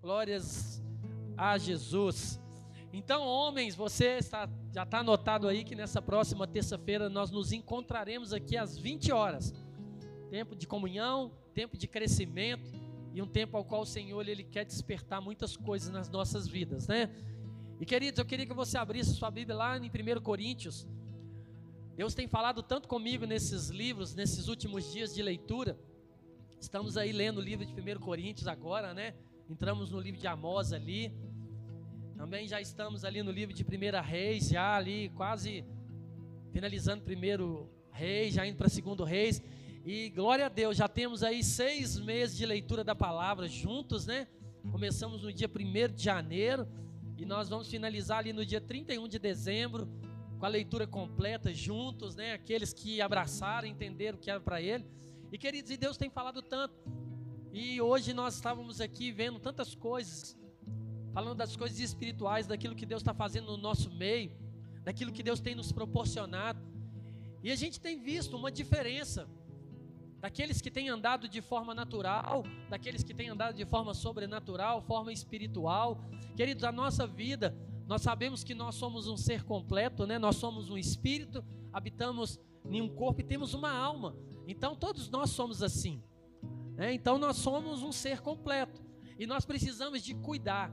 Glórias a Jesus. Então, homens, você está, já está anotado aí que nessa próxima terça-feira nós nos encontraremos aqui às 20 horas. Tempo de comunhão, tempo de crescimento e um tempo ao qual o Senhor ele quer despertar muitas coisas nas nossas vidas, né? E queridos, eu queria que você abrisse sua Bíblia lá em 1 Coríntios. Deus tem falado tanto comigo nesses livros, nesses últimos dias de leitura. Estamos aí lendo o livro de 1 Coríntios agora, né? Entramos no livro de Amós ali. Também já estamos ali no livro de 1 Reis, já ali quase finalizando primeiro Reis, já indo para segundo Reis. E glória a Deus, já temos aí seis meses de leitura da palavra juntos, né? Começamos no dia 1 de janeiro e nós vamos finalizar ali no dia 31 de dezembro com a leitura completa juntos, né? Aqueles que abraçaram, entenderam o que era para ele. E queridos, e Deus tem falado tanto. E hoje nós estávamos aqui vendo tantas coisas, falando das coisas espirituais, daquilo que Deus está fazendo no nosso meio, daquilo que Deus tem nos proporcionado. E a gente tem visto uma diferença daqueles que têm andado de forma natural, daqueles que têm andado de forma sobrenatural, forma espiritual. Queridos, a nossa vida, nós sabemos que nós somos um ser completo, né? Nós somos um espírito, habitamos em um corpo e temos uma alma. Então todos nós somos assim. Né? Então nós somos um ser completo e nós precisamos de cuidar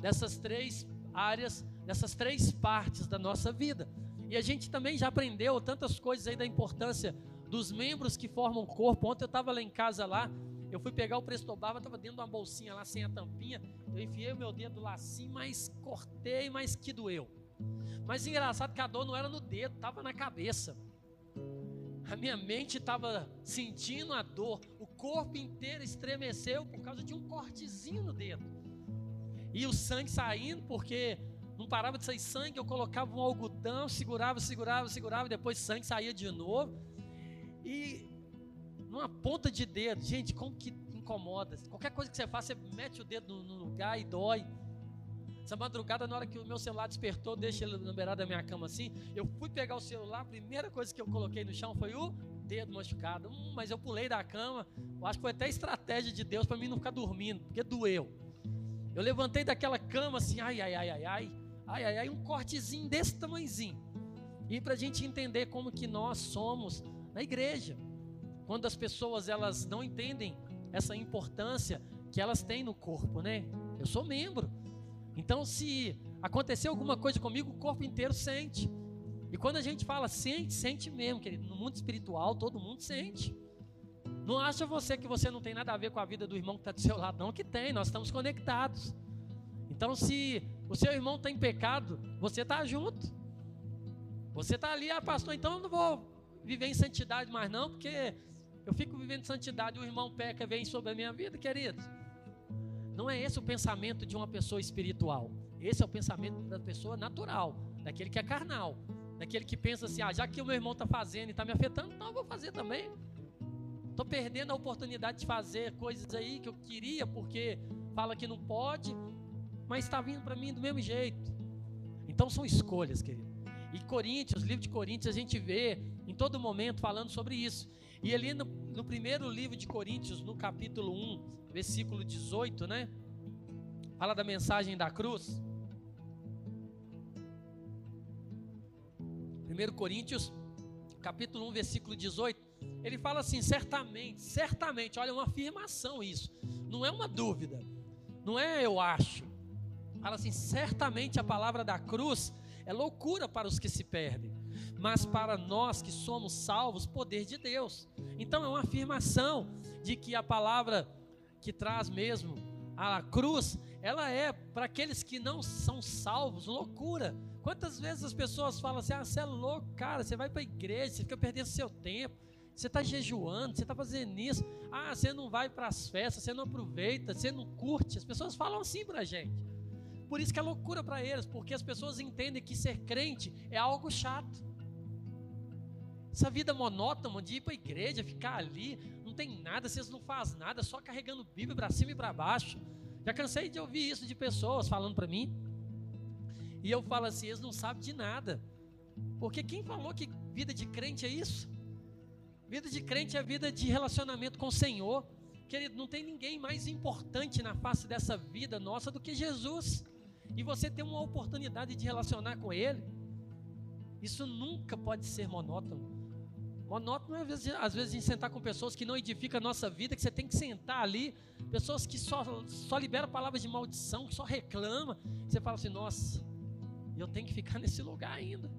dessas três áreas, dessas três partes da nossa vida. E a gente também já aprendeu tantas coisas aí da importância dos membros que formam o corpo. Ontem eu estava lá em casa lá, eu fui pegar o Prestobava, estava dentro de uma bolsinha lá sem a tampinha. Eu enfiei o meu dedo lá assim, mas cortei, mas que doeu. Mas engraçado que a dor não era no dedo, estava na cabeça. A minha mente estava sentindo a dor, o corpo inteiro estremeceu por causa de um cortezinho no dedo. E o sangue saindo, porque não parava de sair sangue, eu colocava um algodão, segurava, segurava, segurava, depois sangue saía de novo. E numa ponta de dedo, gente, como que incomoda. Qualquer coisa que você faça, você mete o dedo no, lugar e dói. Essa madrugada, na hora que o meu celular despertou, deixa ele na beirada da minha cama assim. Eu fui pegar o celular, a primeira coisa que eu coloquei no chão foi o dedo machucado. Hum, mas eu pulei da cama. Eu acho que foi até estratégia de Deus para mim não ficar dormindo, porque doeu. Eu levantei daquela cama assim, ai, ai, ai, ai, ai, ai, ai, ai, um cortezinho desse tamanhozinho. E para a gente entender como que nós somos na igreja. Quando as pessoas elas não entendem essa importância que elas têm no corpo, né? Eu sou membro. Então, se acontecer alguma coisa comigo, o corpo inteiro sente. E quando a gente fala sente, sente mesmo, querido. No mundo espiritual, todo mundo sente. Não acha você que você não tem nada a ver com a vida do irmão que está do seu lado, não, que tem, nós estamos conectados. Então, se o seu irmão está em pecado, você está junto. Você está ali, ah, pastor, então eu não vou viver em santidade mais não, porque eu fico vivendo santidade e o irmão peca vem sobre a minha vida, queridos. Não é esse o pensamento de uma pessoa espiritual. Esse é o pensamento da pessoa natural, daquele que é carnal, daquele que pensa assim: ah, já que o meu irmão está fazendo e está me afetando, então eu vou fazer também. Estou perdendo a oportunidade de fazer coisas aí que eu queria, porque fala que não pode, mas está vindo para mim do mesmo jeito. Então são escolhas, querido. E Coríntios, livro de Coríntios, a gente vê em todo momento falando sobre isso. E ali no, primeiro livro de Coríntios, no capítulo 1, versículo 18, né? Fala da mensagem da cruz. 1 Coríntios, capítulo 1, versículo 18, ele fala assim: certamente, certamente, olha, uma afirmação isso, não é uma dúvida, não é eu acho. Fala assim: certamente a palavra da cruz é loucura para os que se perdem, mas para nós que somos salvos, poder de Deus. Então é uma afirmação de que a palavra que traz mesmo a cruz, ela é para aqueles que não são salvos, loucura. Quantas vezes as pessoas falam assim: ah, você é louco, cara, você vai para a igreja, você fica perdendo seu tempo, você está jejuando, você está fazendo isso, ah, você não vai para as festas, você não aproveita, você não curte. As pessoas falam assim para a gente. Por isso que é loucura para eles, porque as pessoas entendem que ser crente é algo chato. Essa vida monótona de ir para a igreja, ficar ali, não tem nada, vocês não fazem nada, só carregando Bíblia para cima e para baixo. Já cansei de ouvir isso de pessoas falando para mim. E eu falo assim, eles não sabem de nada. Porque quem falou que vida de crente é isso? Vida de crente é vida de relacionamento com o Senhor. Querido, não tem ninguém mais importante na face dessa vida nossa do que Jesus. E você tem uma oportunidade de relacionar com Ele. Isso nunca pode ser monótono. Monótono é às vezes, às vezes em sentar com pessoas que não edificam a nossa vida, que você tem que sentar ali, pessoas que só, só liberam palavras de maldição, que só reclamam. Você fala assim, nossa, eu tenho que ficar nesse lugar ainda.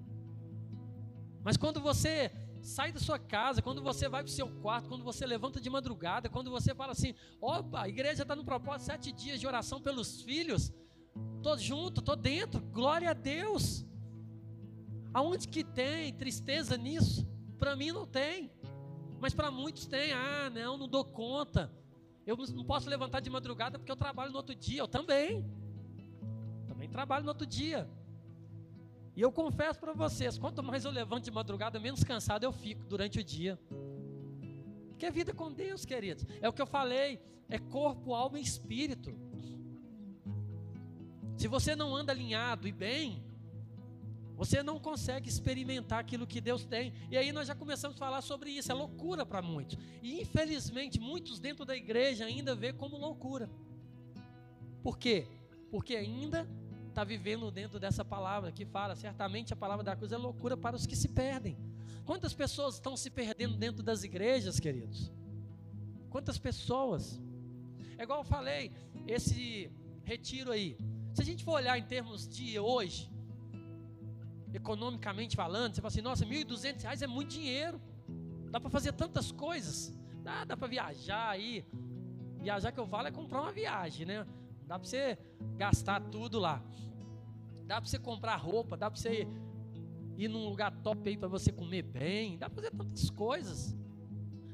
Mas quando você sai da sua casa, quando você vai para o seu quarto, quando você levanta de madrugada, quando você fala assim: opa, a igreja está no propósito sete dias de oração pelos filhos, estou junto, estou dentro, glória a Deus. Aonde que tem tristeza nisso? Para mim não tem, mas para muitos tem. Ah, não, não dou conta. Eu não posso levantar de madrugada porque eu trabalho no outro dia. Eu também. Também trabalho no outro dia. E eu confesso para vocês, quanto mais eu levanto de madrugada, menos cansado eu fico durante o dia. Porque é vida com Deus, queridos. É o que eu falei, é corpo, alma e espírito. Se você não anda alinhado e bem, você não consegue experimentar aquilo que Deus tem. E aí nós já começamos a falar sobre isso. É loucura para muitos. E infelizmente, muitos dentro da igreja ainda vê como loucura. Por quê? Porque ainda está vivendo dentro dessa palavra que fala, certamente a palavra da cruz é loucura para os que se perdem. Quantas pessoas estão se perdendo dentro das igrejas, queridos? Quantas pessoas? É igual eu falei, esse retiro aí. Se a gente for olhar em termos de hoje, economicamente falando, você fala assim, nossa, R$ 1.200 é muito dinheiro. Dá para fazer tantas coisas. Dá, dá para viajar aí. Viajar que eu falo é comprar uma viagem, né? Dá para você gastar tudo lá. Dá para você comprar roupa, dá para você ir num lugar top aí para você comer bem, dá para fazer tantas coisas.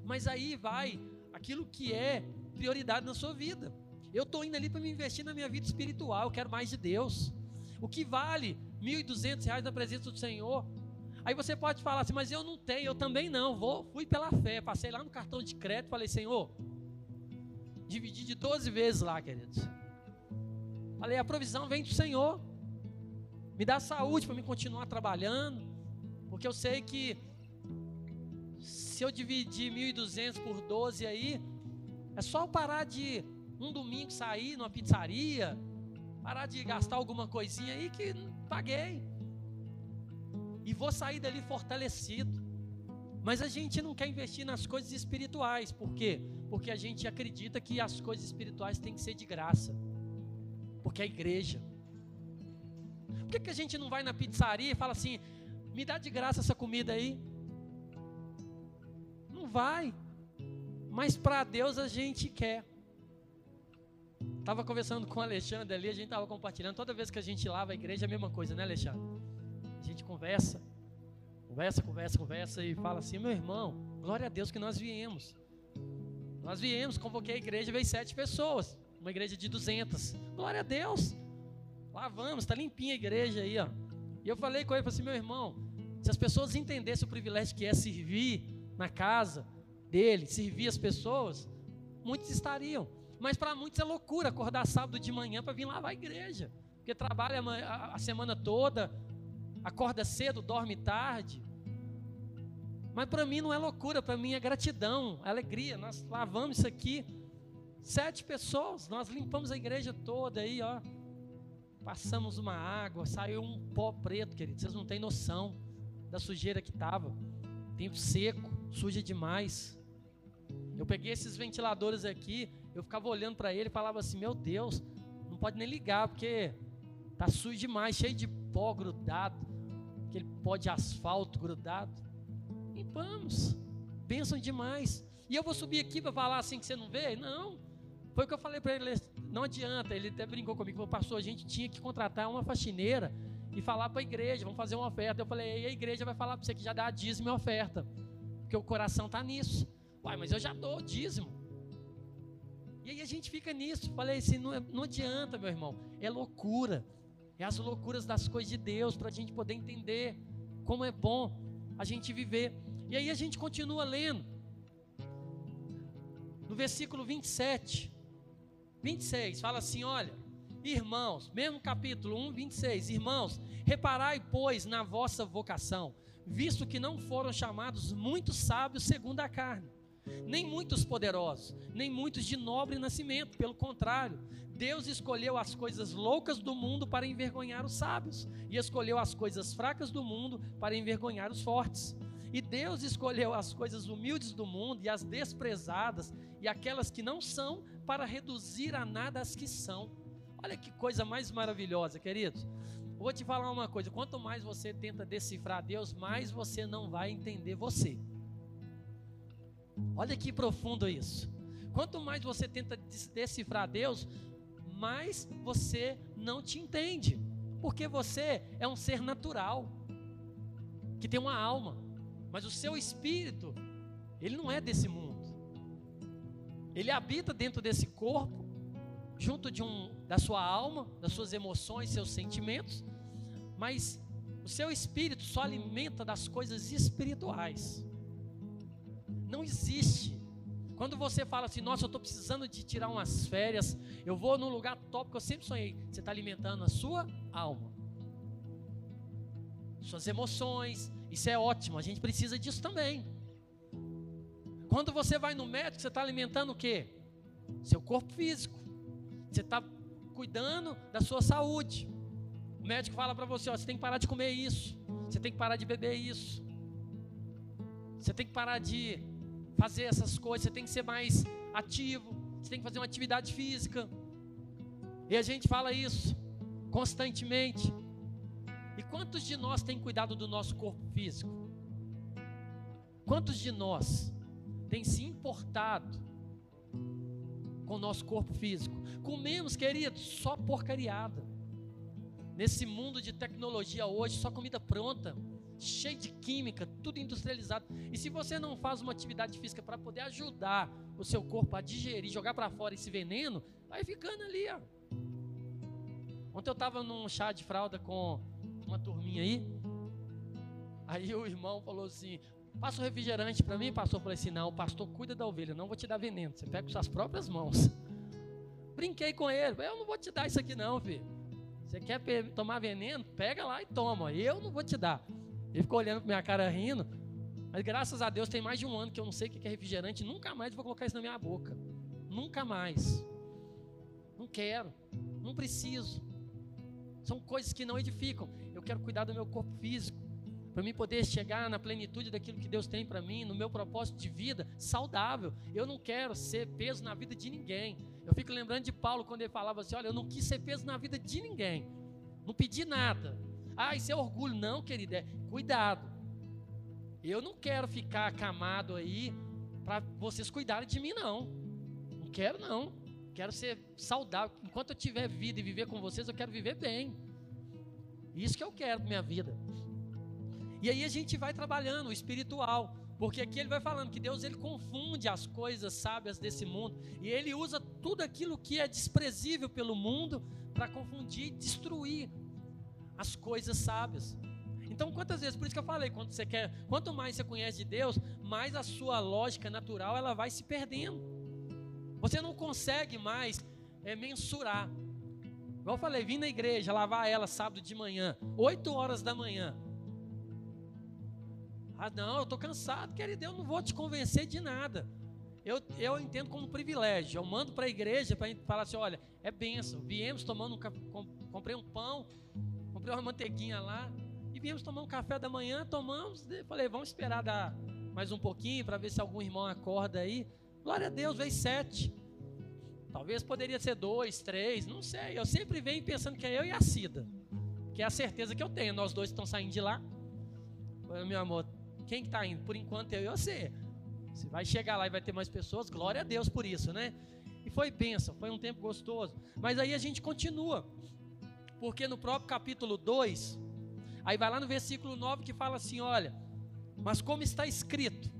Mas aí vai aquilo que é prioridade na sua vida. Eu estou indo ali para me investir na minha vida espiritual, eu quero mais de Deus. O que vale R$ 1.200 na presença do Senhor? Aí você pode falar assim, mas eu não tenho, eu também não. Vou, fui pela fé, passei lá no cartão de crédito, falei, Senhor, dividi de 12 vezes lá, queridos. Falei, a provisão vem do Senhor. Me dá saúde para me continuar trabalhando, porque eu sei que se eu dividir 1.200 por 12 aí, é só eu parar de um domingo sair numa pizzaria, parar de gastar alguma coisinha aí que paguei. E vou sair dali fortalecido. Mas a gente não quer investir nas coisas espirituais, por quê? Porque a gente acredita que as coisas espirituais têm que ser de graça. Porque a igreja por que, que a gente não vai na pizzaria e fala assim: me dá de graça essa comida aí? Não vai. Mas para Deus a gente quer. Estava conversando com o Alexandre ali, a gente estava compartilhando. Toda vez que a gente lava a igreja é a mesma coisa, né, Alexandre? A gente conversa, conversa, conversa, conversa e fala assim: meu irmão, glória a Deus que nós viemos. Nós viemos, convoquei a igreja, veio sete pessoas, uma igreja de 200. Glória a Deus. Lá vamos, está limpinha a igreja aí, ó. E eu falei com ele, falei assim, meu irmão, se as pessoas entendessem o privilégio que é servir na casa dele, servir as pessoas, muitos estariam. Mas para muitos é loucura acordar sábado de manhã para vir lavar a igreja. Porque trabalha a semana toda, acorda cedo, dorme tarde. Mas para mim não é loucura, para mim é gratidão, é alegria. Nós lavamos isso aqui. Sete pessoas, nós limpamos a igreja toda aí, ó. Passamos uma água, saiu um pó preto, querido. Vocês não têm noção da sujeira que estava. Tempo seco, suja demais. Eu peguei esses ventiladores aqui, eu ficava olhando para ele e falava assim: Meu Deus, não pode nem ligar, porque tá sujo demais, cheio de pó grudado, aquele pó de asfalto grudado. Limpamos, pensam demais. E eu vou subir aqui para falar assim que você não vê? Não. Foi o que eu falei para ele, não adianta, ele até brincou comigo, falou, pastor, a gente tinha que contratar uma faxineira e falar para a igreja, vamos fazer uma oferta. Eu falei, e a igreja vai falar para você que já dá dízimo e oferta, porque o coração está nisso. Uai, mas eu já dou dízimo. E aí a gente fica nisso. Falei assim, não, é, não adianta, meu irmão, é loucura. É as loucuras das coisas de Deus para a gente poder entender como é bom a gente viver. E aí a gente continua lendo. No versículo 27, 26, fala assim: olha, irmãos, mesmo capítulo 1, 26, irmãos, reparai, pois, na vossa vocação, visto que não foram chamados muitos sábios segundo a carne, nem muitos poderosos, nem muitos de nobre nascimento, pelo contrário, Deus escolheu as coisas loucas do mundo para envergonhar os sábios, e escolheu as coisas fracas do mundo para envergonhar os fortes. E Deus escolheu as coisas humildes do mundo e as desprezadas e aquelas que não são para reduzir a nada as que são. Olha que coisa mais maravilhosa, queridos. Vou te falar uma coisa: quanto mais você tenta decifrar Deus, mais você não vai entender você. Olha que profundo isso. Quanto mais você tenta decifrar Deus, mais você não te entende, porque você é um ser natural, que tem uma alma. Mas o seu espírito, ele não é desse mundo. Ele habita dentro desse corpo, junto de um da sua alma, das suas emoções, seus sentimentos, mas o seu espírito só alimenta das coisas espirituais. Não existe. Quando você fala assim, nossa, eu estou precisando de tirar umas férias, eu vou num lugar top que eu sempre sonhei. Você está alimentando a sua alma, suas emoções, isso é ótimo, a gente precisa disso também. Quando você vai no médico, você está alimentando o quê? Seu corpo físico. Você está cuidando da sua saúde. O médico fala para você: ó, você tem que parar de comer isso. Você tem que parar de beber isso. Você tem que parar de fazer essas coisas. Você tem que ser mais ativo. Você tem que fazer uma atividade física. E a gente fala isso constantemente. E quantos de nós têm cuidado do nosso corpo físico? Quantos de nós têm se importado com o nosso corpo físico? Comemos, queridos, só porcariada. Nesse mundo de tecnologia hoje, só comida pronta, cheia de química, tudo industrializado. E se você não faz uma atividade física para poder ajudar o seu corpo a digerir, jogar para fora esse veneno, vai ficando ali, ó. Ontem eu estava num chá de fralda com uma turminha aí. Aí o irmão falou assim: passa o refrigerante para mim, pastor. Eu falei assim: não, pastor, cuida da ovelha, não vou te dar veneno. Você pega com suas próprias mãos. Brinquei com ele, eu não vou te dar isso aqui, não, filho. Você quer tomar veneno? Pega lá e toma. Eu não vou te dar. Ele ficou olhando para minha cara rindo. Mas graças a Deus tem mais de um ano que eu não sei o que é refrigerante. Nunca mais vou colocar isso na minha boca. Nunca mais. Não quero. Não preciso. São coisas que não edificam. Eu quero cuidar do meu corpo físico. Para mim poder chegar na plenitude daquilo que Deus tem para mim, no meu propósito de vida saudável. Eu não quero ser peso na vida de ninguém. Eu fico lembrando de Paulo quando ele falava assim: Olha, eu não quis ser peso na vida de ninguém. Não pedi nada. Ah, isso é orgulho. Não, querido, é cuidado. Eu não quero ficar acamado aí para vocês cuidarem de mim, não. Não quero, não. Quero ser saudável. Enquanto eu tiver vida e viver com vocês, eu quero viver bem. Isso que eu quero minha vida. E aí a gente vai trabalhando o espiritual, porque aqui ele vai falando que Deus ele confunde as coisas sábias desse mundo e ele usa tudo aquilo que é desprezível pelo mundo para confundir e destruir as coisas sábias. Então, quantas vezes, por isso que eu falei, quando você quer, quanto mais você conhece de Deus, mais a sua lógica natural ela vai se perdendo. Você não consegue mais é, mensurar. Igual eu falei, vim na igreja, lavar ela sábado de manhã, 8 horas da manhã. Ah, não, eu estou cansado, querido, eu não vou te convencer de nada. Eu, eu entendo como privilégio. Eu mando para a igreja para falar assim: olha, é benção. Viemos tomando um comprei um pão, comprei uma manteiguinha lá, e viemos tomar um café da manhã, tomamos. Falei, vamos esperar dar mais um pouquinho para ver se algum irmão acorda aí. Glória a Deus, veio sete. Talvez poderia ser dois, três, não sei. Eu sempre venho pensando que é eu e a Cida. Que é a certeza que eu tenho. Nós dois estão saindo de lá. Meu amor, quem que está indo? Por enquanto eu e você. Você vai chegar lá e vai ter mais pessoas, glória a Deus por isso, né? E foi bênção, foi um tempo gostoso. Mas aí a gente continua. Porque no próprio capítulo 2, aí vai lá no versículo 9 que fala assim: olha, mas como está escrito,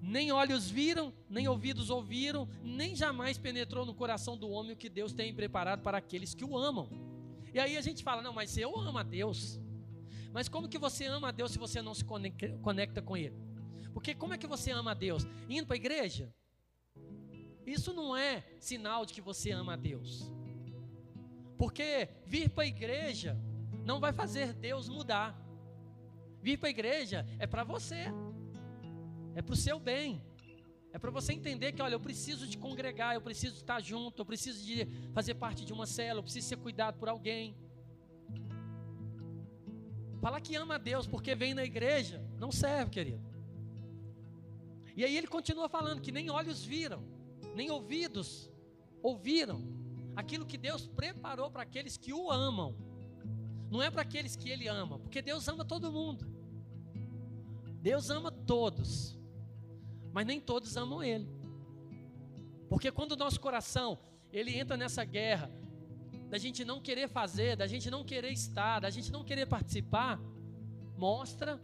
nem olhos viram, nem ouvidos ouviram, nem jamais penetrou no coração do homem o que Deus tem preparado para aqueles que o amam. E aí a gente fala: não, mas eu amo a Deus. Mas como que você ama a Deus se você não se conecta com Ele? Porque como é que você ama a Deus? Indo para a igreja? Isso não é sinal de que você ama a Deus. Porque vir para a igreja não vai fazer Deus mudar. Vir para a igreja é para você, é para o seu bem. É para você entender que, olha, eu preciso de congregar, eu preciso estar junto, eu preciso de fazer parte de uma célula, eu preciso ser cuidado por alguém. Falar que ama a Deus porque vem na igreja, não serve, querido. E aí ele continua falando que nem olhos viram, nem ouvidos ouviram aquilo que Deus preparou para aqueles que o amam. Não é para aqueles que ele ama, porque Deus ama todo mundo. Deus ama todos, mas nem todos amam ele. Porque quando o nosso coração ele entra nessa guerra da gente não querer fazer, da gente não querer estar, da gente não querer participar, mostra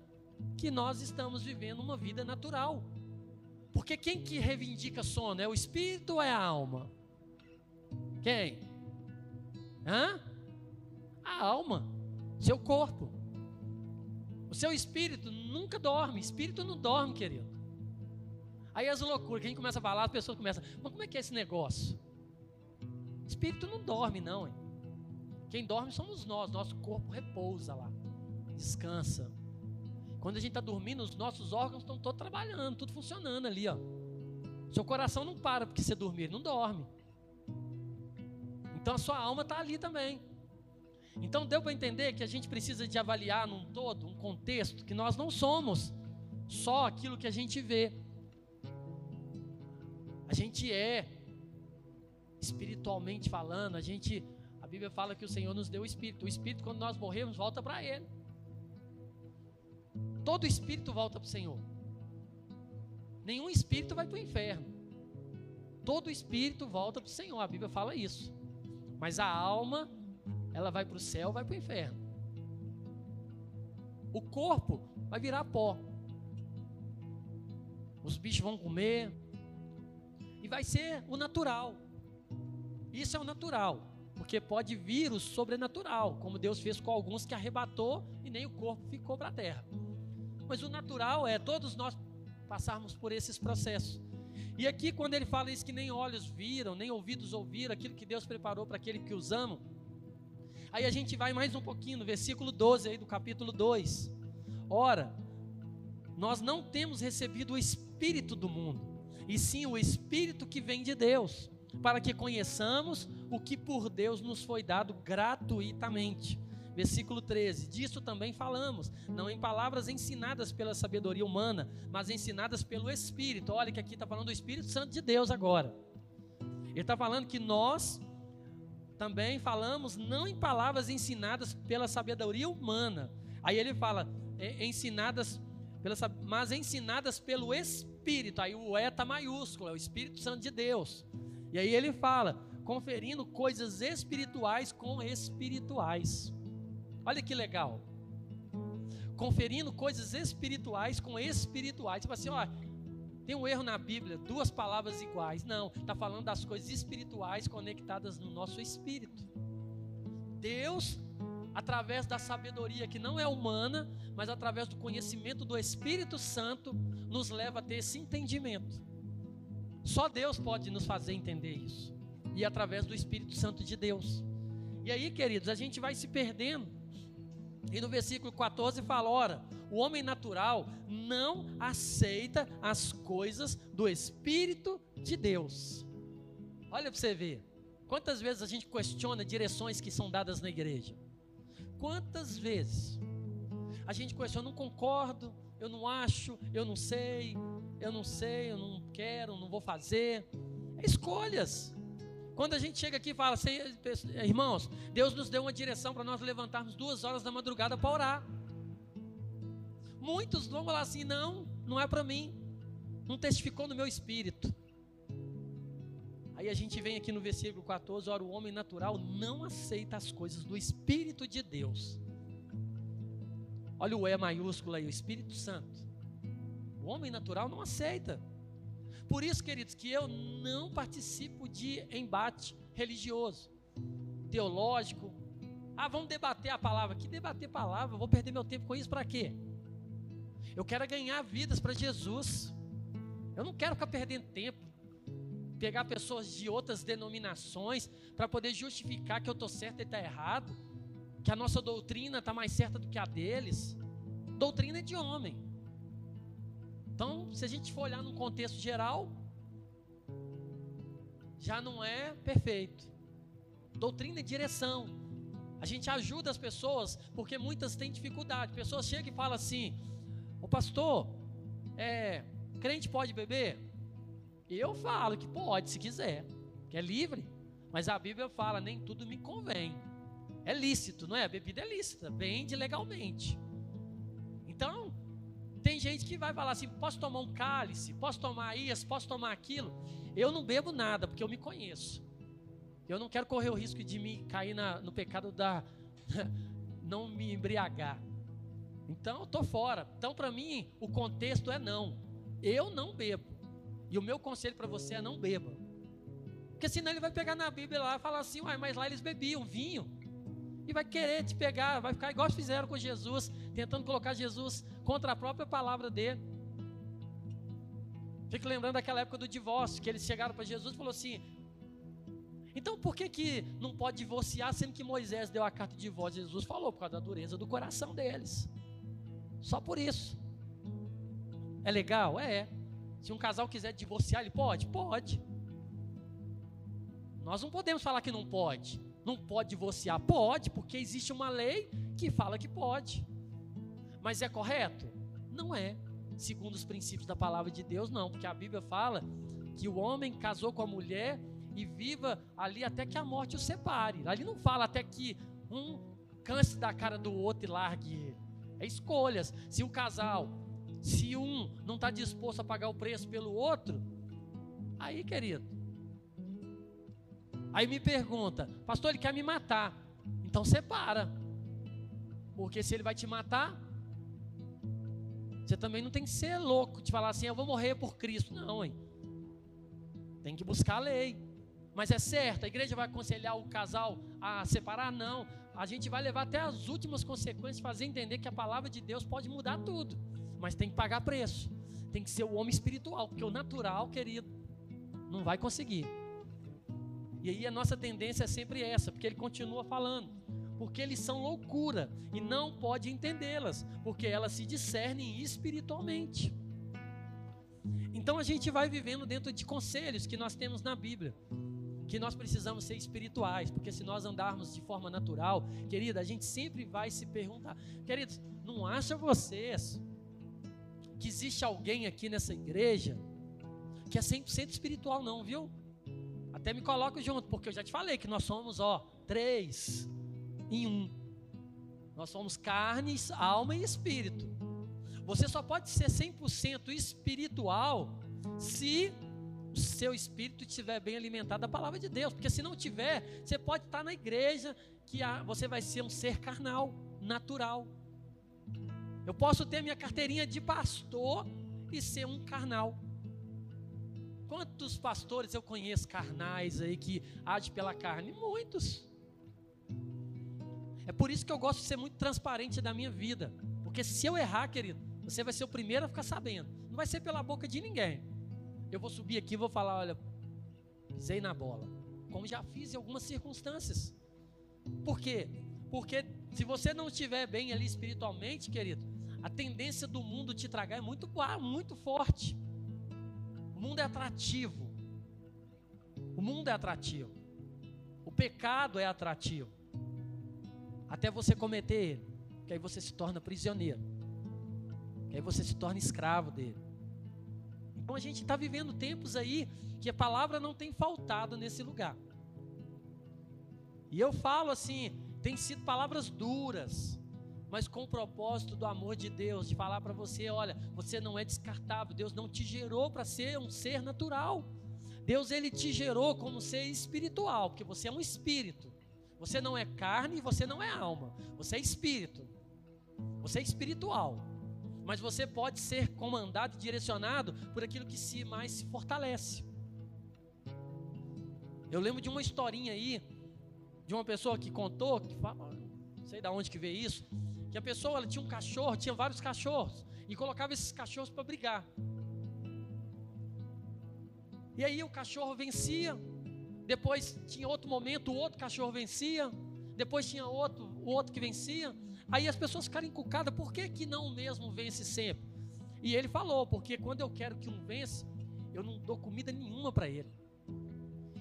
que nós estamos vivendo uma vida natural. Porque quem que reivindica sono? É o espírito ou é a alma? Quem? Hã? A alma, seu corpo. O seu espírito nunca dorme. Espírito não dorme, querido. Aí as loucuras, quem começa a falar, as pessoas começam, mas como é que é esse negócio? Espírito não dorme, não. Hein? Quem dorme somos nós, nosso corpo repousa lá, descansa. Quando a gente está dormindo, os nossos órgãos estão todos trabalhando, tudo funcionando ali, ó. Seu coração não para porque você dormir, não dorme. Então a sua alma está ali também. Então deu para entender que a gente precisa de avaliar num todo, um contexto, que nós não somos só aquilo que a gente vê. A gente é espiritualmente falando, a gente a Bíblia fala que o Senhor nos deu o espírito. O espírito quando nós morremos volta para ele. Todo espírito volta para o Senhor. Nenhum espírito vai para o inferno. Todo espírito volta para o Senhor. A Bíblia fala isso. Mas a alma, ela vai para o céu, vai para o inferno. O corpo vai virar pó. Os bichos vão comer. E vai ser o natural. Isso é o natural, porque pode vir o sobrenatural, como Deus fez com alguns que arrebatou e nem o corpo ficou para a terra. Mas o natural é todos nós passarmos por esses processos. E aqui, quando ele fala isso, que nem olhos viram, nem ouvidos ouviram, aquilo que Deus preparou para aquele que os ama. Aí a gente vai mais um pouquinho, no versículo 12 aí do capítulo 2. Ora, nós não temos recebido o Espírito do mundo, e sim o Espírito que vem de Deus para que conheçamos o que por Deus nos foi dado gratuitamente. Versículo 13: Disso também falamos, não em palavras ensinadas pela sabedoria humana, mas ensinadas pelo Espírito. Olha que aqui está falando do Espírito Santo de Deus agora. Ele está falando que nós também falamos não em palavras ensinadas pela sabedoria humana. Aí ele fala, é, ensinadas pela, mas ensinadas pelo Espírito. Aí o E está maiúsculo, é o Espírito Santo de Deus. E aí ele fala, conferindo coisas espirituais com espirituais. Olha que legal. Conferindo coisas espirituais com espirituais. Tipo assim, ó, tem um erro na Bíblia, duas palavras iguais. Não, está falando das coisas espirituais conectadas no nosso espírito. Deus, através da sabedoria que não é humana, mas através do conhecimento do Espírito Santo, nos leva a ter esse entendimento. Só Deus pode nos fazer entender isso. E através do Espírito Santo de Deus. E aí, queridos, a gente vai se perdendo. E no versículo 14 fala: ora, o homem natural não aceita as coisas do Espírito de Deus. Olha para você ver. Quantas vezes a gente questiona direções que são dadas na igreja? Quantas vezes a gente questiona, não concordo, eu não acho, eu não sei, eu não sei, eu não quero, não vou fazer. É escolhas. Quando a gente chega aqui e fala irmãos, Deus nos deu uma direção para nós levantarmos duas horas da madrugada para orar. Muitos vão falar assim: não, não é para mim, não testificou no meu espírito. Aí a gente vem aqui no versículo 14: ora, o homem natural não aceita as coisas do Espírito de Deus. Olha o E maiúsculo aí, o Espírito Santo. O homem natural não aceita. Por isso, queridos, que eu não participo de embate religioso, teológico. Ah, vamos debater a palavra. Que debater palavra? Vou perder meu tempo com isso para quê? Eu quero ganhar vidas para Jesus. Eu não quero ficar perdendo tempo, pegar pessoas de outras denominações para poder justificar que eu estou certo e está errado, que a nossa doutrina está mais certa do que a deles. doutrina é de homem. Então, se a gente for olhar num contexto geral, já não é perfeito. Doutrina é direção. A gente ajuda as pessoas porque muitas têm dificuldade. Pessoas chegam e falam assim: "O pastor, é, crente pode beber?" Eu falo que pode, se quiser, que é livre. Mas a Bíblia fala: "Nem tudo me convém". É lícito, não é? A bebida é lícita, vende legalmente. Então, tem gente que vai falar assim: posso tomar um cálice, posso tomar isso, posso tomar aquilo. Eu não bebo nada, porque eu me conheço. Eu não quero correr o risco de me cair na, no pecado da não me embriagar. Então eu tô fora. Então para mim o contexto é não. Eu não bebo. E o meu conselho para você é não beba. Porque senão ele vai pegar na Bíblia lá e falar assim, Uai, mas lá eles bebiam vinho. E vai querer te pegar, vai ficar igual fizeram com Jesus, tentando colocar Jesus contra a própria palavra dele. Fico lembrando daquela época do divórcio, que eles chegaram para Jesus e falou assim: então por que, que não pode divorciar, sendo que Moisés deu a carta de divórcio? Jesus falou, por causa da dureza do coração deles. Só por isso. É legal? É. Se um casal quiser divorciar, ele pode? Pode. Nós não podemos falar que não pode. Não pode divorciar? Pode, porque existe uma lei que fala que pode. Mas é correto? Não é. Segundo os princípios da palavra de Deus, não, porque a Bíblia fala que o homem casou com a mulher e viva ali até que a morte o separe. Ali não fala até que um canse da cara do outro e largue ele. É escolhas. Se um casal, se um não está disposto a pagar o preço pelo outro, aí, querido. Aí me pergunta, pastor, ele quer me matar. Então separa. Porque se ele vai te matar, você também não tem que ser louco de falar assim, eu vou morrer por Cristo. Não, hein? Tem que buscar a lei. Mas é certo, a igreja vai aconselhar o casal a separar? Não. A gente vai levar até as últimas consequências, fazer entender que a palavra de Deus pode mudar tudo. Mas tem que pagar preço. Tem que ser o homem espiritual, porque o natural, querido, não vai conseguir. E aí a nossa tendência é sempre essa, porque ele continua falando. Porque eles são loucura e não pode entendê-las, porque elas se discernem espiritualmente. Então a gente vai vivendo dentro de conselhos que nós temos na Bíblia que nós precisamos ser espirituais, porque se nós andarmos de forma natural, querida, a gente sempre vai se perguntar, queridos, não acha vocês que existe alguém aqui nessa igreja que é 100% espiritual não, viu? Até me coloco junto, porque eu já te falei que nós somos, ó, três em um. Nós somos carnes, alma e espírito. Você só pode ser 100% espiritual se o seu espírito estiver bem alimentado da palavra de Deus. Porque se não tiver, você pode estar na igreja que você vai ser um ser carnal, natural. Eu posso ter minha carteirinha de pastor e ser um carnal. Quantos pastores eu conheço carnais aí que agem pela carne? Muitos. É por isso que eu gosto de ser muito transparente da minha vida. Porque se eu errar, querido, você vai ser o primeiro a ficar sabendo. Não vai ser pela boca de ninguém. Eu vou subir aqui e vou falar, olha, pisei na bola. Como já fiz em algumas circunstâncias. Por quê? Porque se você não estiver bem ali espiritualmente, querido, a tendência do mundo te tragar é muito, muito forte. O mundo é atrativo. O mundo é atrativo. O pecado é atrativo. Até você cometer ele. Que aí você se torna prisioneiro. Que aí você se torna escravo dele. Então a gente está vivendo tempos aí que a palavra não tem faltado nesse lugar. E eu falo assim, tem sido palavras duras, mas com o propósito do amor de Deus, de falar para você, olha, você não é descartável, Deus não te gerou para ser um ser natural. Deus ele te gerou como ser espiritual, porque você é um espírito. Você não é carne e você não é alma. Você é espírito. Você é espiritual mas você pode ser comandado e direcionado por aquilo que se mais se fortalece. Eu lembro de uma historinha aí, de uma pessoa que contou, que fala, não sei de onde que veio isso, que a pessoa ela tinha um cachorro, tinha vários cachorros, e colocava esses cachorros para brigar. E aí o cachorro vencia, depois tinha outro momento, o outro cachorro vencia, depois tinha outro, o outro que vencia, Aí as pessoas ficaram encucadas, por que, que não o mesmo vence sempre? E ele falou, porque quando eu quero que um vence, eu não dou comida nenhuma para ele.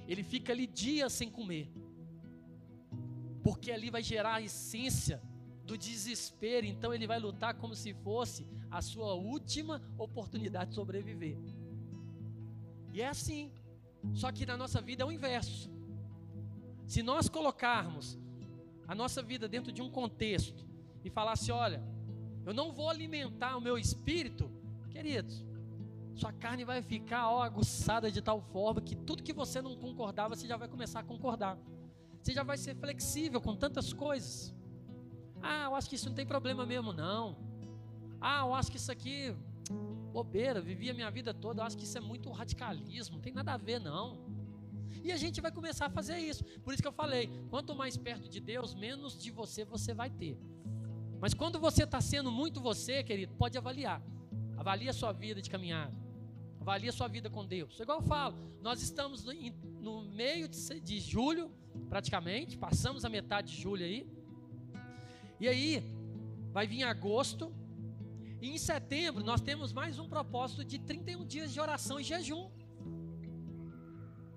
Ele fica ali dias sem comer. Porque ali vai gerar a essência do desespero, então ele vai lutar como se fosse a sua última oportunidade de sobreviver. E é assim. Só que na nossa vida é o inverso. Se nós colocarmos a nossa vida dentro de um contexto e falasse, olha, eu não vou alimentar o meu espírito, queridos, sua carne vai ficar ó, aguçada de tal forma que tudo que você não concordava, você já vai começar a concordar. Você já vai ser flexível com tantas coisas. Ah, eu acho que isso não tem problema mesmo, não. Ah, eu acho que isso aqui, bobeira, vivi a minha vida toda, eu acho que isso é muito radicalismo, não tem nada a ver, não. E a gente vai começar a fazer isso. Por isso que eu falei: quanto mais perto de Deus, menos de você você vai ter. Mas quando você está sendo muito você, querido, pode avaliar. Avalie a sua vida de caminhada. Avalie a sua vida com Deus. Igual eu falo, nós estamos no, meio de julho, praticamente, passamos a metade de julho aí. E aí, vai vir agosto. E em setembro, nós temos mais um propósito de 31 dias de oração e jejum.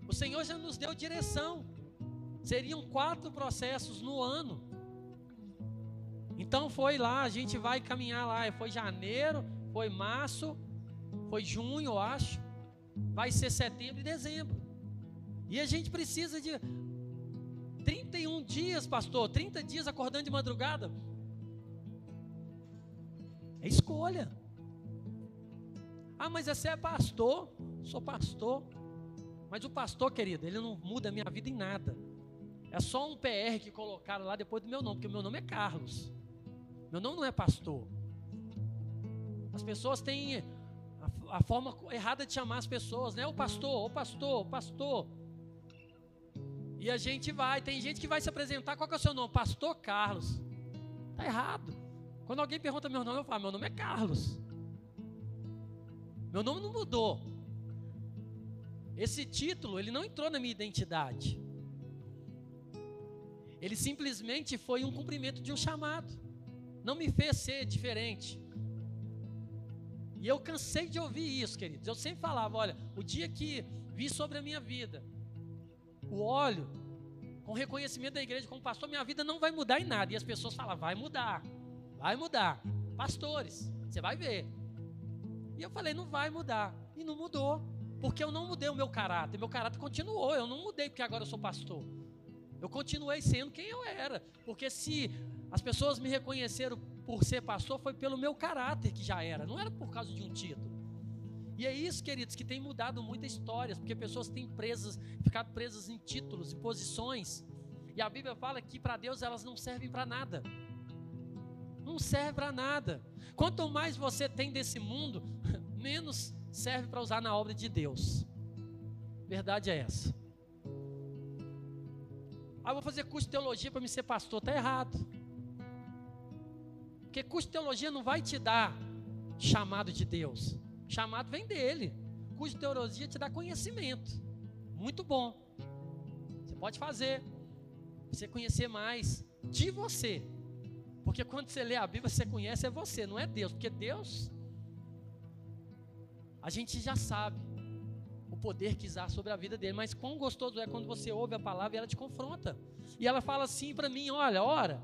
O Senhor já nos deu direção. Seriam quatro processos no ano. Então foi lá, a gente vai caminhar lá. Foi janeiro, foi março, foi junho, eu acho. Vai ser setembro e dezembro. E a gente precisa de 31 dias, pastor, 30 dias acordando de madrugada. É escolha. Ah, mas você é pastor? Sou pastor. Mas o pastor, querido, ele não muda a minha vida em nada. É só um PR que colocaram lá depois do meu nome, porque o meu nome é Carlos. Meu nome não é pastor. As pessoas têm a, a forma errada de chamar as pessoas, né? O pastor, o pastor, o pastor. E a gente vai, tem gente que vai se apresentar, qual que é o seu nome? Pastor Carlos. Tá errado. Quando alguém pergunta meu nome, eu falo, meu nome é Carlos. Meu nome não mudou. Esse título, ele não entrou na minha identidade. Ele simplesmente foi um cumprimento de um chamado. Não me fez ser diferente. E eu cansei de ouvir isso, queridos. Eu sempre falava, olha, o dia que vi sobre a minha vida, o óleo, com reconhecimento da igreja como pastor, minha vida não vai mudar em nada. E as pessoas falam, vai mudar, vai mudar. Pastores, você vai ver. E eu falei, não vai mudar. E não mudou. Porque eu não mudei o meu caráter. Meu caráter continuou. Eu não mudei porque agora eu sou pastor. Eu continuei sendo quem eu era. Porque se as pessoas me reconheceram por ser pastor, foi pelo meu caráter que já era. Não era por causa de um título. E é isso, queridos, que tem mudado muitas histórias, porque pessoas têm presas, ficado presas em títulos, em posições. E a Bíblia fala que para Deus elas não servem para nada. Não serve para nada. Quanto mais você tem desse mundo, menos serve para usar na obra de Deus. Verdade é essa. Ah, vou fazer curso de teologia para me ser pastor. Está errado. Porque curso de teologia não vai te dar chamado de Deus. Chamado vem dele. Curso de teologia te dá conhecimento. Muito bom. Você pode fazer. Você conhecer mais de você. Porque quando você lê a Bíblia, você conhece é você, não é Deus. Porque Deus, a gente já sabe o poder que exerce sobre a vida dele. Mas quão gostoso é quando você ouve a palavra e ela te confronta. E ela fala assim para mim: olha, ora.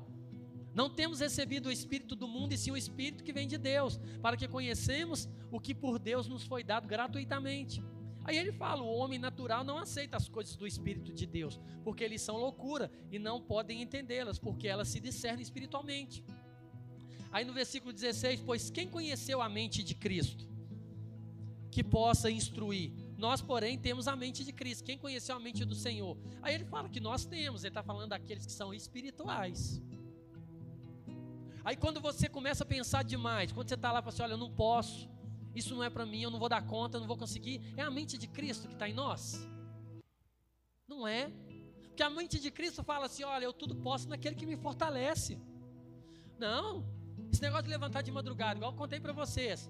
Não temos recebido o Espírito do mundo, e sim o Espírito que vem de Deus, para que conhecemos o que por Deus nos foi dado gratuitamente. Aí ele fala: o homem natural não aceita as coisas do Espírito de Deus, porque eles são loucura e não podem entendê-las, porque elas se discernem espiritualmente. Aí no versículo 16: Pois quem conheceu a mente de Cristo, que possa instruir? Nós, porém, temos a mente de Cristo. Quem conheceu a mente do Senhor? Aí ele fala que nós temos, ele está falando daqueles que são espirituais. Aí quando você começa a pensar demais, quando você está lá e fala assim, olha, eu não posso, isso não é para mim, eu não vou dar conta, eu não vou conseguir, é a mente de Cristo que está em nós? Não é. Porque a mente de Cristo fala assim, olha, eu tudo posso naquele que me fortalece. Não, esse negócio de levantar de madrugada, igual eu contei para vocês.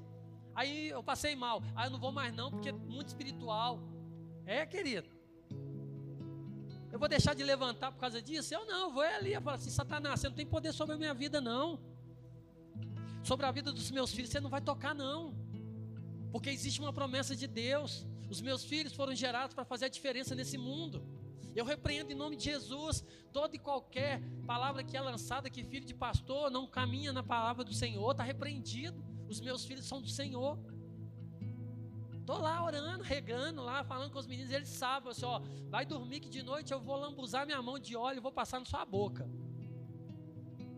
Aí eu passei mal, aí eu não vou mais não, porque é muito espiritual. É, querido. Eu vou deixar de levantar por causa disso? Eu não, eu vou ali. Eu falo assim: Satanás, você não tem poder sobre a minha vida, não. Sobre a vida dos meus filhos, você não vai tocar, não. Porque existe uma promessa de Deus. Os meus filhos foram gerados para fazer a diferença nesse mundo. Eu repreendo em nome de Jesus toda e qualquer palavra que é lançada que filho de pastor não caminha na palavra do Senhor, está repreendido. Os meus filhos são do Senhor. Estou lá orando, regando lá, falando com os meninos, eles sabem, assim, ó, vai dormir que de noite eu vou lambuzar minha mão de óleo e vou passar na sua boca.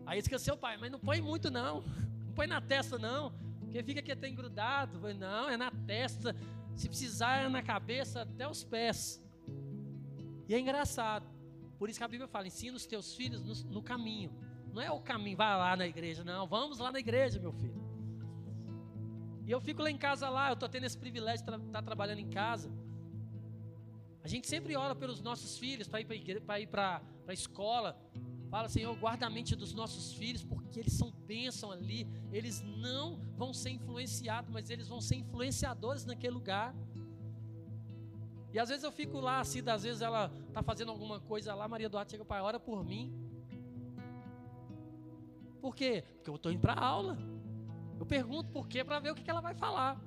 Aí esqueceu, pai, mas não põe muito não, não põe na testa não, porque fica que tem grudado. Falei, não, é na testa, se precisar é na cabeça até os pés. E é engraçado, por isso que a Bíblia fala, ensina os teus filhos no, no caminho. Não é o caminho, vai lá na igreja, não, vamos lá na igreja, meu filho. E eu fico lá em casa lá, eu estou tendo esse privilégio de estar tá trabalhando em casa. A gente sempre ora pelos nossos filhos para ir para a escola. Fala, Senhor, guarda a mente dos nossos filhos, porque eles são bênção ali. Eles não vão ser influenciados, mas eles vão ser influenciadores naquele lugar. E às vezes eu fico lá, assim, às vezes ela está fazendo alguma coisa lá, Maria Duarte chega para ora por mim. Por quê? Porque eu estou indo para aula. Eu pergunto por quê para ver o que, que ela vai falar.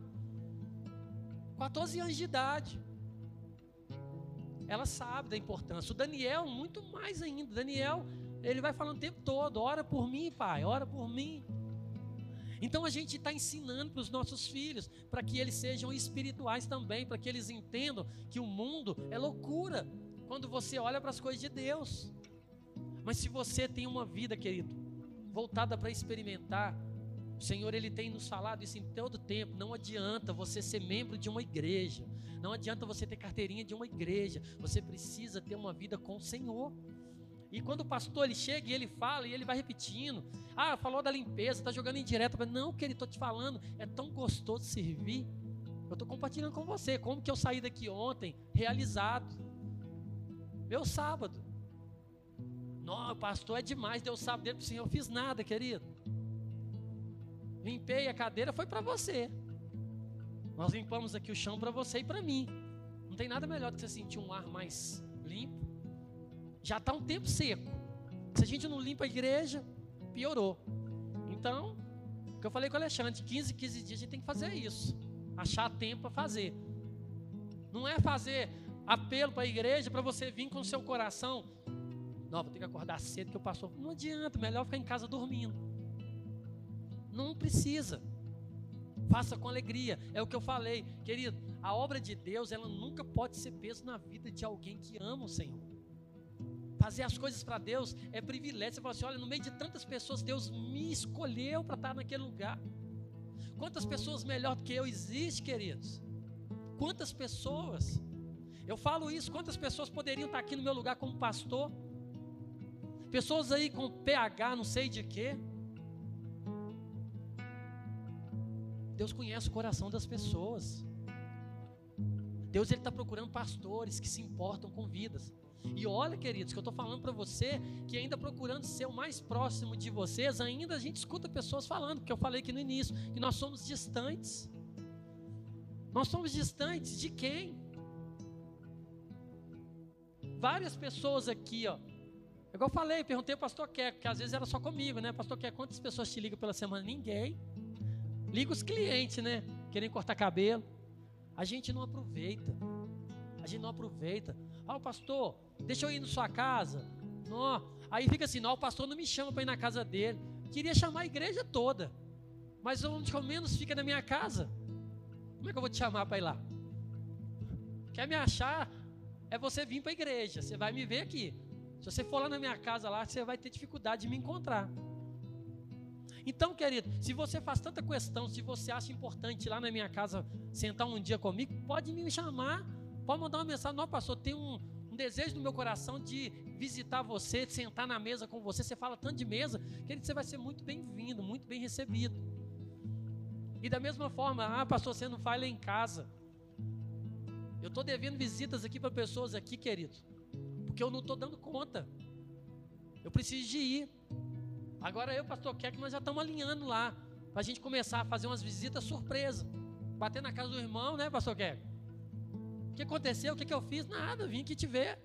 14 anos de idade. Ela sabe da importância. O Daniel, muito mais ainda. Daniel, ele vai falando o tempo todo: ora por mim, pai, ora por mim. Então a gente está ensinando para os nossos filhos, para que eles sejam espirituais também, para que eles entendam que o mundo é loucura quando você olha para as coisas de Deus. Mas se você tem uma vida, querido, voltada para experimentar, o Senhor ele tem nos falado isso em todo tempo. Não adianta você ser membro de uma igreja. Não adianta você ter carteirinha de uma igreja. Você precisa ter uma vida com o Senhor. E quando o pastor ele chega e ele fala e ele vai repetindo, ah, falou da limpeza, está jogando em direto, mas não, que ele estou te falando, é tão gostoso servir. Eu estou compartilhando com você como que eu saí daqui ontem realizado. Meu sábado. Não, pastor é demais, deu sábado dele para eu fiz nada, querido limpei a cadeira, foi para você. Nós limpamos aqui o chão para você e para mim. Não tem nada melhor do que você sentir um ar mais limpo. Já está um tempo seco. Se a gente não limpa a igreja, piorou. Então, o que eu falei com o Alexandre, 15, 15 dias a gente tem que fazer isso. Achar tempo para fazer. Não é fazer apelo para a igreja para você vir com o seu coração. Não, vou ter que acordar cedo que eu passo. Não adianta, melhor ficar em casa dormindo. Não precisa. Faça com alegria. É o que eu falei, querido. A obra de Deus, ela nunca pode ser peso na vida de alguém que ama o Senhor. Fazer as coisas para Deus é privilégio. Você fala assim: olha, no meio de tantas pessoas, Deus me escolheu para estar naquele lugar. Quantas pessoas melhor do que eu existe, queridos? Quantas pessoas? Eu falo isso, quantas pessoas poderiam estar aqui no meu lugar como pastor? Pessoas aí com PH, não sei de quê Deus conhece o coração das pessoas. Deus ele está procurando pastores que se importam com vidas. E olha, queridos, que eu estou falando para você que ainda procurando ser o mais próximo de vocês, ainda a gente escuta pessoas falando, porque eu falei aqui no início, que nós somos distantes. Nós somos distantes de quem? Várias pessoas aqui, ó. Igual eu falei, perguntei ao pastor Quer, porque às vezes era só comigo, né? Pastor Quer, quantas pessoas te ligam pela semana? Ninguém. Liga os clientes, né? Querem cortar cabelo. A gente não aproveita. A gente não aproveita. O pastor, deixa eu ir na sua casa. Não. Aí fica assim, não, o pastor não me chama para ir na casa dele. Queria chamar a igreja toda. Mas onde ao menos fica na minha casa. Como é que eu vou te chamar para ir lá? Quer me achar? É você vir para a igreja. Você vai me ver aqui. Se você for lá na minha casa lá, você vai ter dificuldade de me encontrar. Então, querido, se você faz tanta questão, se você acha importante ir lá na minha casa sentar um dia comigo, pode me chamar, pode mandar uma mensagem. Não, pastor, tem um, um desejo no meu coração de visitar você, de sentar na mesa com você. Você fala tanto de mesa, querido, você vai ser muito bem-vindo, muito bem recebido. E da mesma forma, ah, pastor, você não faz lá em casa. Eu estou devendo visitas aqui para pessoas aqui, querido, porque eu não estou dando conta. Eu preciso de ir. Agora eu, pastor Keck, nós já estamos alinhando lá. Para a gente começar a fazer umas visitas surpresa. Bater na casa do irmão, né, pastor Keck? O que aconteceu? O que, que eu fiz? Nada, vim aqui te ver.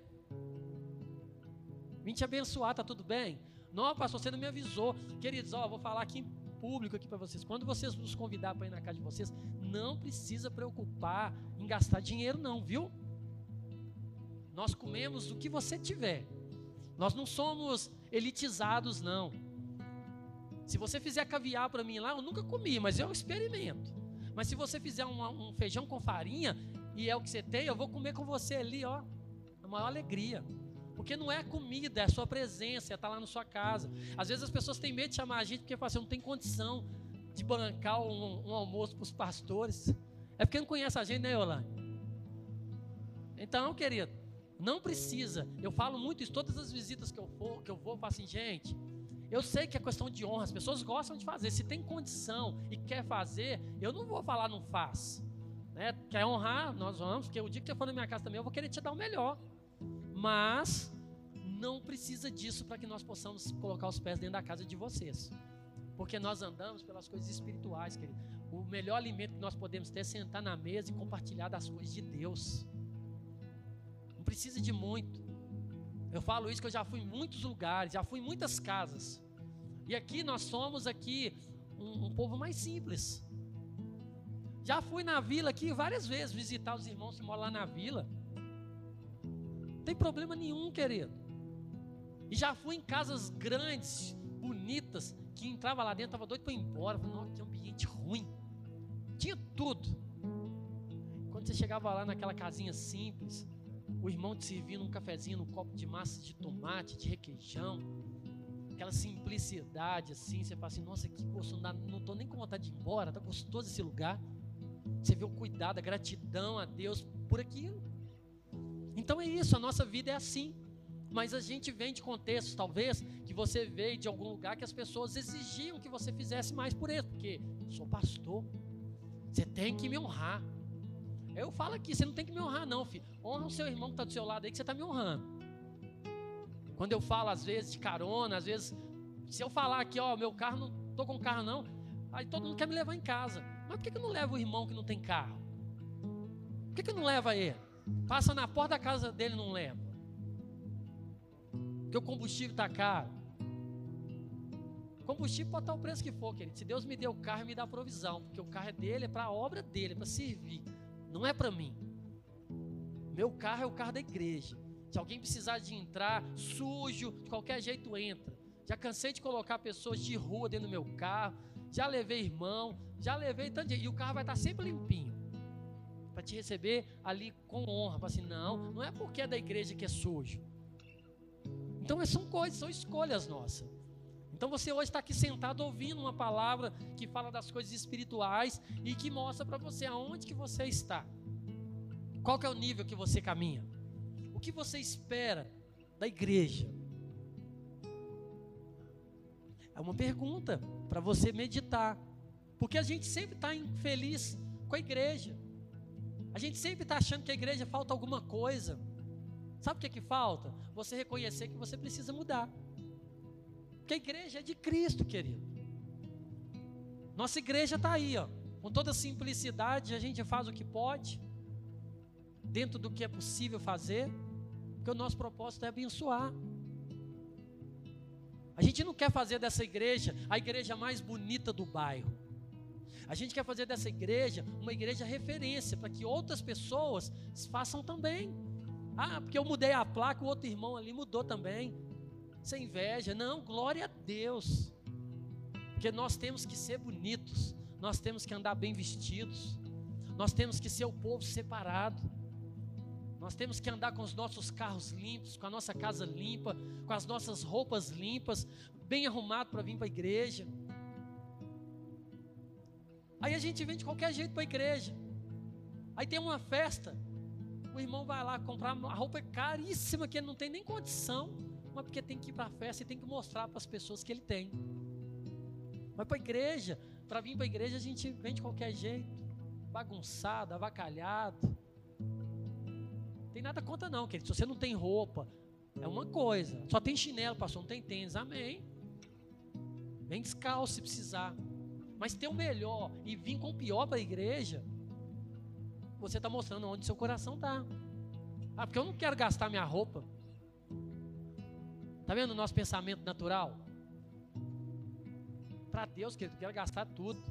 Vim te abençoar, tá tudo bem? Não, pastor, você não me avisou. Queridos, ó, vou falar aqui público aqui para vocês. Quando vocês nos convidar para ir na casa de vocês, não precisa preocupar em gastar dinheiro, não, viu? Nós comemos o que você tiver. Nós não somos elitizados, não. Se você fizer caviar para mim lá, eu nunca comi, mas eu experimento. Mas se você fizer um, um feijão com farinha e é o que você tem, eu vou comer com você ali, ó. A maior alegria. Porque não é comida, é a sua presença, é estar lá na sua casa. Às vezes as pessoas têm medo de chamar a gente porque falam assim, não tem condição de bancar um, um almoço para os pastores. É porque não conhece a gente, né, Yolanda? Então, querido, não precisa. Eu falo muito isso, todas as visitas que eu for, que eu vou, eu falo assim, gente, eu sei que é questão de honra, as pessoas gostam de fazer. Se tem condição e quer fazer, eu não vou falar não faz. Né? Quer honrar, nós vamos, porque o dia que você for na minha casa também, eu vou querer te dar o melhor. Mas não precisa disso para que nós possamos colocar os pés dentro da casa de vocês. Porque nós andamos pelas coisas espirituais, querido. O melhor alimento que nós podemos ter é sentar na mesa e compartilhar das coisas de Deus. Não precisa de muito. Eu falo isso que eu já fui em muitos lugares, já fui em muitas casas. E aqui nós somos aqui um, um povo mais simples. Já fui na vila aqui várias vezes visitar os irmãos que moram lá na vila. Não tem problema nenhum, querido. E já fui em casas grandes, bonitas, que entrava lá dentro, estava doido para ir embora. Falei, que ambiente ruim. Tinha tudo. Quando você chegava lá naquela casinha simples, o irmão te servindo um cafezinho no copo de massa de tomate, de requeijão, aquela simplicidade assim, você fala assim, nossa, que gostoso, não estou nem com vontade de ir embora, tá gostoso esse lugar. Você vê o cuidado, a gratidão a Deus por aquilo. Então é isso, a nossa vida é assim. Mas a gente vem de contextos, talvez, que você veio de algum lugar que as pessoas exigiam que você fizesse mais por eles, porque sou pastor, você tem que me honrar. Eu falo aqui, você não tem que me honrar, não, filho. Honra o seu irmão que está do seu lado aí, que você está me honrando. Quando eu falo, às vezes, de carona, às vezes, se eu falar aqui, ó, meu carro, não estou com carro, não, aí todo mundo quer me levar em casa. Mas por que, que não levo o irmão que não tem carro? Por que, que não levo ele? Passa na porta da casa dele e não leva. Porque o combustível está caro. Combustível pode estar o preço que for, querido. Se Deus me deu o carro, me dá provisão. Porque o carro é dele, é para a obra dele, é para servir. Não é para mim. Meu carro é o carro da igreja. Se alguém precisar de entrar sujo, de qualquer jeito entra. Já cansei de colocar pessoas de rua dentro do meu carro. Já levei irmão, já levei tanto de... E o carro vai estar sempre limpinho. Para te receber ali com honra. Para assim, não, não é porque é da igreja que é sujo. Então são coisas, são escolhas nossas. Então você hoje está aqui sentado ouvindo uma palavra que fala das coisas espirituais e que mostra para você aonde que você está. Qual que é o nível que você caminha? O que você espera da igreja? É uma pergunta para você meditar. Porque a gente sempre está infeliz com a igreja. A gente sempre está achando que a igreja falta alguma coisa. Sabe o que, é que falta? Você reconhecer que você precisa mudar. Porque a igreja é de Cristo, querido. Nossa igreja está aí, ó. Com toda simplicidade, a gente faz o que pode, dentro do que é possível fazer, porque o nosso propósito é abençoar. A gente não quer fazer dessa igreja a igreja mais bonita do bairro. A gente quer fazer dessa igreja uma igreja referência para que outras pessoas façam também. Ah, porque eu mudei a placa, o outro irmão ali mudou também sem inveja. Não, glória a Deus. Porque nós temos que ser bonitos, nós temos que andar bem vestidos, nós temos que ser o povo separado. Nós temos que andar com os nossos carros limpos, com a nossa casa limpa, com as nossas roupas limpas, bem arrumado para vir para a igreja. Aí a gente vem de qualquer jeito para a igreja. Aí tem uma festa, o irmão vai lá comprar uma roupa caríssima que ele não tem nem condição mas porque tem que ir para a festa e tem que mostrar para as pessoas que ele tem. Mas para a igreja, para vir para a igreja a gente vem de qualquer jeito, bagunçado, avacalhado. Tem nada contra não, querido. Se você não tem roupa, é uma coisa. Só tem chinelo, pastor, não tem tênis, amém. Vem descalço se precisar. Mas ter o melhor e vir com o pior para a igreja, você está mostrando onde seu coração está. Ah, porque eu não quero gastar minha roupa. Está vendo o nosso pensamento natural? para Deus, querido, eu quero gastar tudo.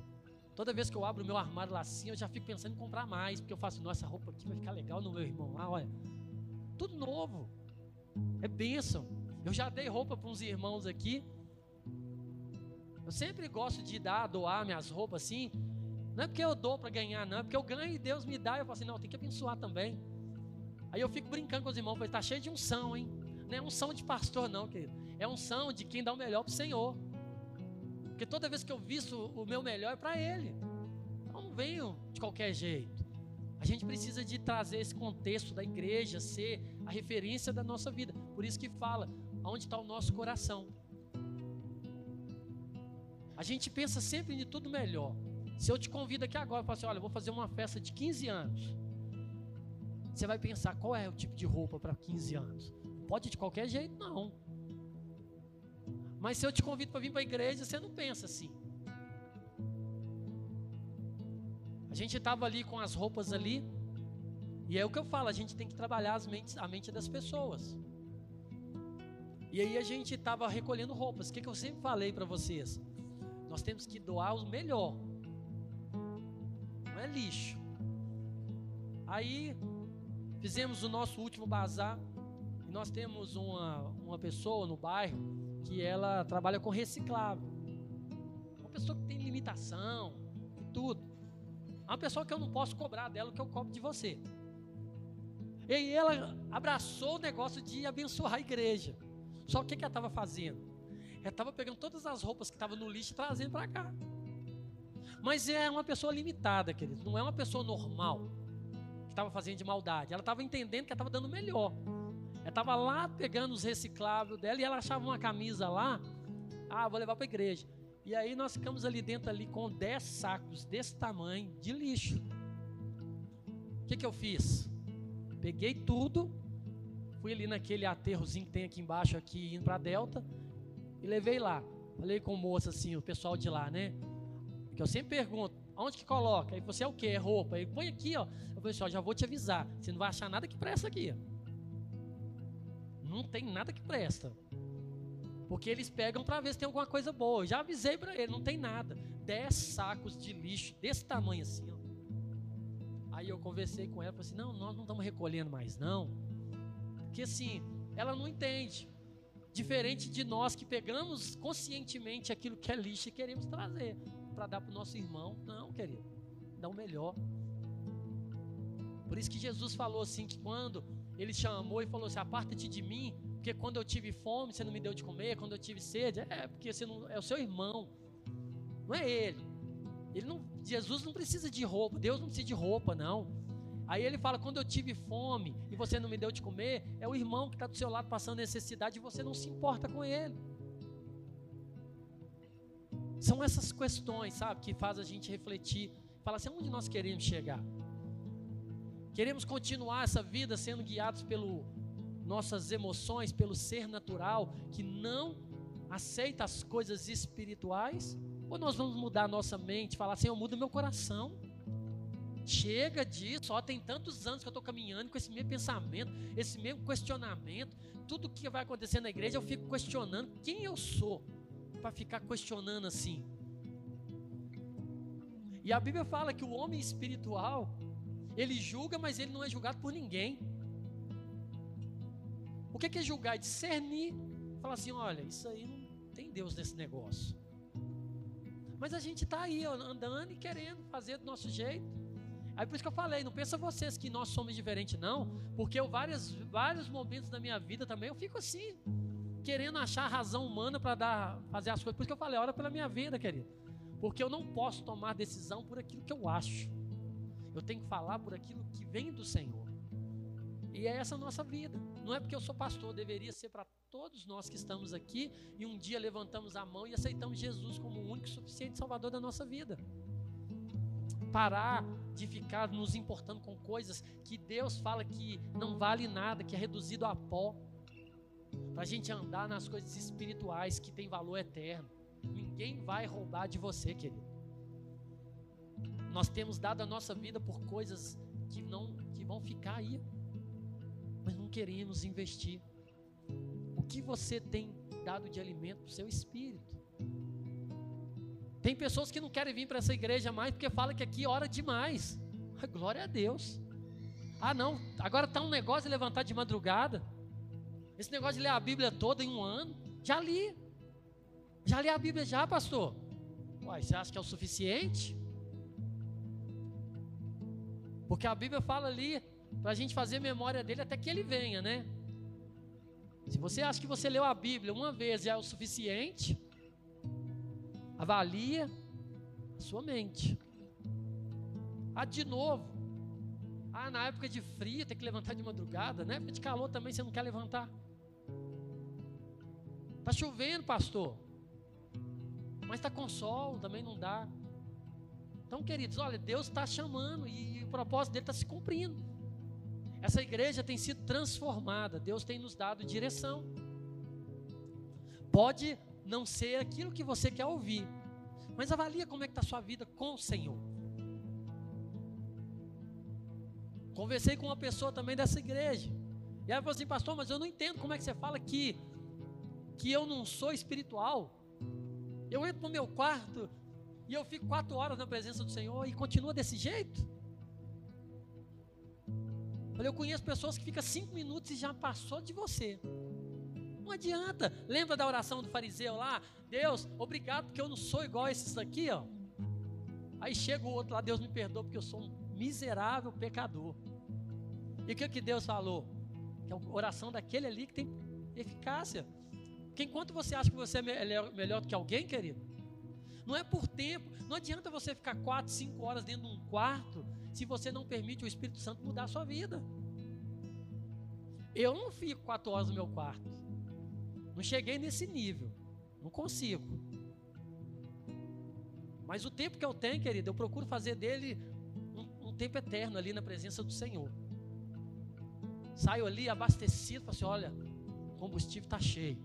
Toda vez que eu abro o meu armário lá assim, eu já fico pensando em comprar mais, porque eu faço, nossa, roupa aqui vai ficar legal no meu irmão lá, olha. Tudo novo. É bênção. Eu já dei roupa para uns irmãos aqui. Eu sempre gosto de dar, doar minhas roupas assim. Não é porque eu dou para ganhar, não. É porque eu ganho e Deus me dá. Eu falo assim, não, tem que abençoar também. Aí eu fico brincando com os irmãos. Falei, tá cheio de unção, hein? Não é unção de pastor, não, querido. É unção de quem dá o melhor para o Senhor. Porque toda vez que eu visto o meu melhor é para Ele. Eu não venho de qualquer jeito. A gente precisa de trazer esse contexto da igreja ser a referência da nossa vida. Por isso que fala, onde está o nosso coração. A gente pensa sempre em tudo melhor. Se eu te convido aqui agora, eu falo assim, olha, vou fazer uma festa de 15 anos. Você vai pensar, qual é o tipo de roupa para 15 anos? Pode de qualquer jeito, não. Mas se eu te convido para vir para a igreja, você não pensa assim. A gente estava ali com as roupas ali, e é o que eu falo, a gente tem que trabalhar as mentes, a mente das pessoas. E aí a gente estava recolhendo roupas. O que, que eu sempre falei para vocês? Nós temos que doar o melhor. Não é lixo. Aí fizemos o nosso último bazar. E nós temos uma, uma pessoa no bairro que ela trabalha com reciclável. Uma pessoa que tem limitação e tudo. Uma pessoa que eu não posso cobrar dela o que eu cobro de você. E ela abraçou o negócio de abençoar a igreja. Só o que, que ela estava fazendo? Ela estava pegando todas as roupas que estavam no lixo e trazendo para cá. Mas é uma pessoa limitada, querido. Não é uma pessoa normal que estava fazendo de maldade. Ela estava entendendo que ela estava dando melhor. Ela estava lá pegando os recicláveis dela e ela achava uma camisa lá. Ah, vou levar para a igreja. E aí nós ficamos ali dentro ali com 10 sacos desse tamanho de lixo. O que, que eu fiz? Peguei tudo, Fui ali naquele aterrozinho que tem aqui embaixo, aqui indo para Delta, e levei lá. Falei com o moço assim, o pessoal de lá, né? Que eu sempre pergunto, aonde que coloca? Aí você é o quê? É roupa? Aí põe aqui, ó. Eu falei assim, ó, já vou te avisar. Você não vai achar nada que presta aqui. Não tem nada que presta. Porque eles pegam para ver se tem alguma coisa boa. Eu já avisei para ele, não tem nada. Dez sacos de lixo desse tamanho assim, ó. Aí eu conversei com ela, falei assim: não, nós não estamos recolhendo mais, não que assim, ela não entende. Diferente de nós que pegamos conscientemente aquilo que é lixo e queremos trazer para dar para o nosso irmão. Não, querido, dá o melhor. Por isso que Jesus falou assim: que quando ele chamou e falou assim: aparta-te de mim, porque quando eu tive fome você não me deu de comer, quando eu tive sede, é porque você não é o seu irmão, não é ele. Ele não, Jesus não precisa de roupa, Deus não precisa de roupa, não. Aí ele fala: quando eu tive fome e você não me deu de comer, é o irmão que está do seu lado passando necessidade e você não se importa com ele. São essas questões, sabe, que faz a gente refletir. Fala assim: onde nós queremos chegar? Queremos continuar essa vida sendo guiados pelo nossas emoções, pelo ser natural que não aceita as coisas espirituais? Ou nós vamos mudar a nossa mente, falar assim: eu mudo meu coração? Chega disso, ó, tem tantos anos que eu estou caminhando com esse mesmo pensamento, esse mesmo questionamento. Tudo que vai acontecer na igreja eu fico questionando quem eu sou para ficar questionando assim. E a Bíblia fala que o homem espiritual, ele julga, mas ele não é julgado por ninguém. O que é julgar? É discernir. Falar assim: olha, isso aí não tem Deus nesse negócio. Mas a gente está aí andando e querendo fazer do nosso jeito. Aí por isso que eu falei, não pensa vocês que nós somos diferentes, não, porque eu vários, vários momentos da minha vida também eu fico assim, querendo achar razão humana para dar, fazer as coisas. Por isso que eu falei, ora pela minha vida, querido. Porque eu não posso tomar decisão por aquilo que eu acho. Eu tenho que falar por aquilo que vem do Senhor. E é essa a nossa vida. Não é porque eu sou pastor, deveria ser para todos nós que estamos aqui e um dia levantamos a mão e aceitamos Jesus como o único e suficiente Salvador da nossa vida parar de ficar nos importando com coisas que Deus fala que não vale nada, que é reduzido a pó. Para a gente andar nas coisas espirituais que tem valor eterno. Ninguém vai roubar de você, querido. Nós temos dado a nossa vida por coisas que não que vão ficar aí, mas não queremos investir. O que você tem dado de alimento para o seu espírito? Tem pessoas que não querem vir para essa igreja mais porque fala que aqui ora demais. Glória a Deus. Ah, não, agora está um negócio de levantar de madrugada. Esse negócio de ler a Bíblia toda em um ano. Já li. Já li a Bíblia já, pastor. Uai, você acha que é o suficiente? Porque a Bíblia fala ali para a gente fazer memória dele até que ele venha, né? Se você acha que você leu a Bíblia uma vez já é o suficiente, avalia a sua mente. Ah, de novo. Ah, na época de frio tem que levantar de madrugada, na época de calor também você não quer levantar. Tá chovendo, pastor. Mas está com sol, também não dá. Então, queridos, olha, Deus está chamando e o propósito dele está se cumprindo. Essa igreja tem sido transformada, Deus tem nos dado direção. Pode não ser aquilo que você quer ouvir, mas avalia como é que está a sua vida com o Senhor. Conversei com uma pessoa também dessa igreja. E ela falou assim, pastor, mas eu não entendo como é que você fala que, que eu não sou espiritual. Eu entro no meu quarto e eu fico quatro horas na presença do Senhor e continua desse jeito. Eu conheço pessoas que ficam cinco minutos e já passou de você. Não adianta. Lembra da oração do fariseu lá? Deus, obrigado porque eu não sou igual a esses aqui, ó. Aí chega o outro lá, Deus me perdoa porque eu sou um miserável pecador. E o que, que Deus falou? Que é a oração daquele ali que tem eficácia. Porque enquanto você acha que você é melhor, melhor do que alguém, querido, não é por tempo. Não adianta você ficar quatro, cinco horas dentro de um quarto se você não permite o Espírito Santo mudar a sua vida. Eu não fico quatro horas no meu quarto. Não cheguei nesse nível. Não consigo. Mas o tempo que eu tenho, querido, eu procuro fazer dele um, um tempo eterno ali na presença do Senhor. Saio ali abastecido, falo assim: olha, o combustível está cheio.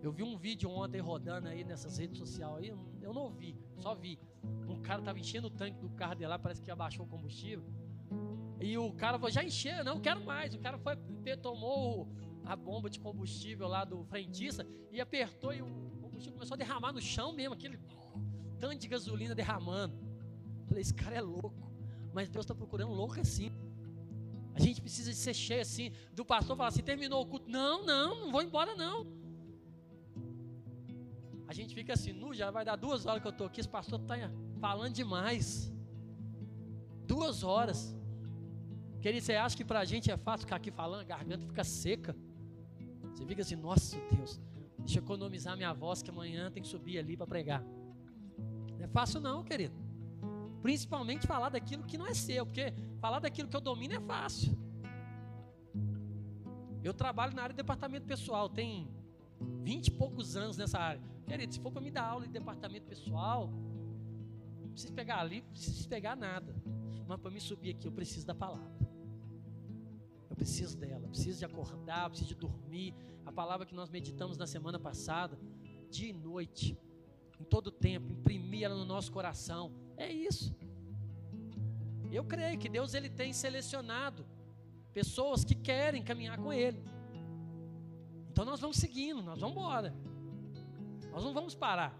Eu vi um vídeo ontem rodando aí nessas redes sociais aí, eu não ouvi, só vi. Um cara tava enchendo o tanque do carro dele lá, parece que abaixou o combustível. E o cara falou, já encheu, não quero mais. O cara foi, tomou a bomba de combustível lá do frentista e apertou e o combustível começou a derramar no chão mesmo, aquele tanto de gasolina derramando. Falei, esse cara é louco. Mas Deus está procurando louco assim. A gente precisa de ser cheio assim. Do pastor falar assim: terminou o culto. Não, não, não vou embora não. A gente fica assim, nu, já vai dar duas horas que eu estou aqui, esse pastor está falando demais. Duas horas. Querido, você acha que para a gente é fácil ficar aqui falando, a garganta fica seca. Você fica assim, nossa Deus, deixa eu economizar minha voz, que amanhã tem que subir ali para pregar. Não é fácil não, querido. Principalmente falar daquilo que não é seu, porque falar daquilo que eu domino é fácil. Eu trabalho na área de departamento pessoal, tem vinte e poucos anos nessa área. Querido, se for para me dar aula de departamento pessoal, não preciso pegar ali, não preciso pegar nada. Mas para me subir aqui, eu preciso da palavra. Preciso dela, preciso de acordar, preciso de dormir. A palavra que nós meditamos na semana passada, dia e noite, em todo tempo, imprimir ela no nosso coração. É isso. Eu creio que Deus ele tem selecionado pessoas que querem caminhar com Ele. Então nós vamos seguindo, nós vamos embora. Nós não vamos parar.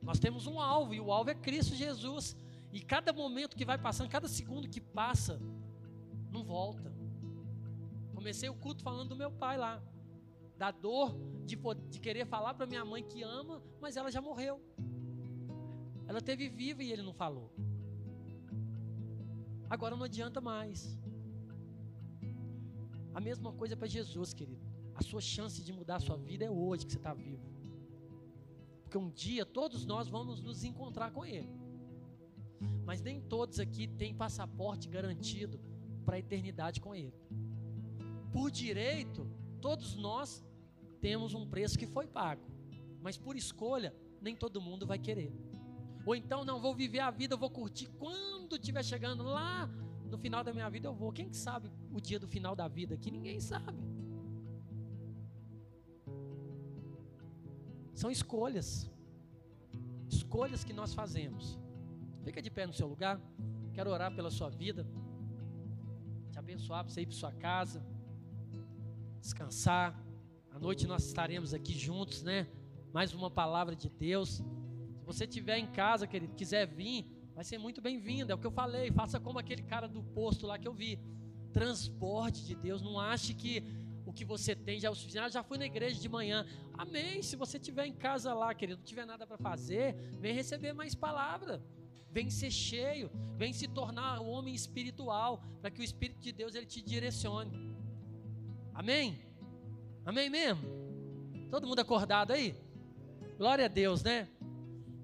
Nós temos um alvo e o alvo é Cristo Jesus. E cada momento que vai passando, cada segundo que passa, não volta. Comecei o culto falando do meu pai lá, da dor de, de querer falar para minha mãe que ama, mas ela já morreu. Ela teve viva e ele não falou. Agora não adianta mais. A mesma coisa para Jesus, querido. A sua chance de mudar a sua vida é hoje que você está vivo. Porque um dia todos nós vamos nos encontrar com Ele. Mas nem todos aqui têm passaporte garantido para a eternidade com Ele. Por direito, todos nós temos um preço que foi pago. Mas por escolha, nem todo mundo vai querer. Ou então, não, vou viver a vida, vou curtir quando estiver chegando lá no final da minha vida, eu vou. Quem que sabe o dia do final da vida aqui? Ninguém sabe. São escolhas. Escolhas que nós fazemos. Fica de pé no seu lugar. Quero orar pela sua vida. Te abençoar para você ir para sua casa. Descansar. À noite nós estaremos aqui juntos, né? Mais uma palavra de Deus. Se você estiver em casa, querido, quiser vir, vai ser muito bem-vindo. É o que eu falei. Faça como aquele cara do posto lá que eu vi. Transporte de Deus. Não ache que o que você tem já é o suficiente. Ah, já fui na igreja de manhã. Amém. Se você estiver em casa lá, querido, não tiver nada para fazer, vem receber mais palavra. Vem ser cheio, vem se tornar um homem espiritual, para que o Espírito de Deus ele te direcione. Amém? Amém mesmo? Todo mundo acordado aí? Glória a Deus, né?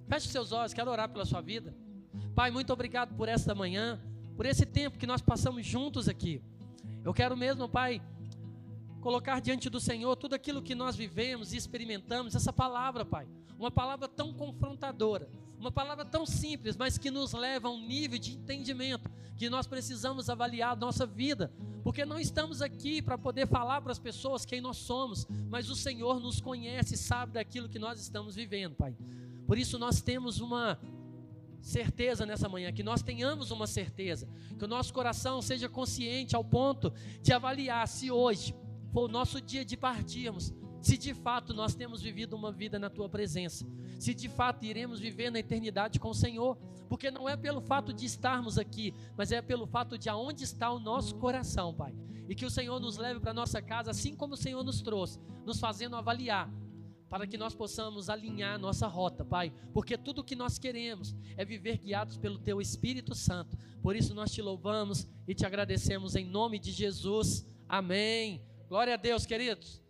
Feche seus olhos, quero orar pela sua vida. Pai, muito obrigado por esta manhã, por esse tempo que nós passamos juntos aqui. Eu quero mesmo, Pai, colocar diante do Senhor tudo aquilo que nós vivemos e experimentamos, essa palavra, Pai. Uma palavra tão confrontadora, uma palavra tão simples, mas que nos leva a um nível de entendimento que nós precisamos avaliar a nossa vida, porque não estamos aqui para poder falar para as pessoas quem nós somos, mas o Senhor nos conhece e sabe daquilo que nós estamos vivendo, Pai. Por isso nós temos uma certeza nessa manhã, que nós tenhamos uma certeza, que o nosso coração seja consciente ao ponto de avaliar se hoje for o nosso dia de partirmos, se de fato nós temos vivido uma vida na tua presença, se de fato iremos viver na eternidade com o Senhor, porque não é pelo fato de estarmos aqui, mas é pelo fato de aonde está o nosso coração, Pai. E que o Senhor nos leve para nossa casa, assim como o Senhor nos trouxe, nos fazendo avaliar para que nós possamos alinhar nossa rota, Pai, porque tudo o que nós queremos é viver guiados pelo Teu Espírito Santo. Por isso nós te louvamos e te agradecemos em nome de Jesus. Amém. Glória a Deus, queridos.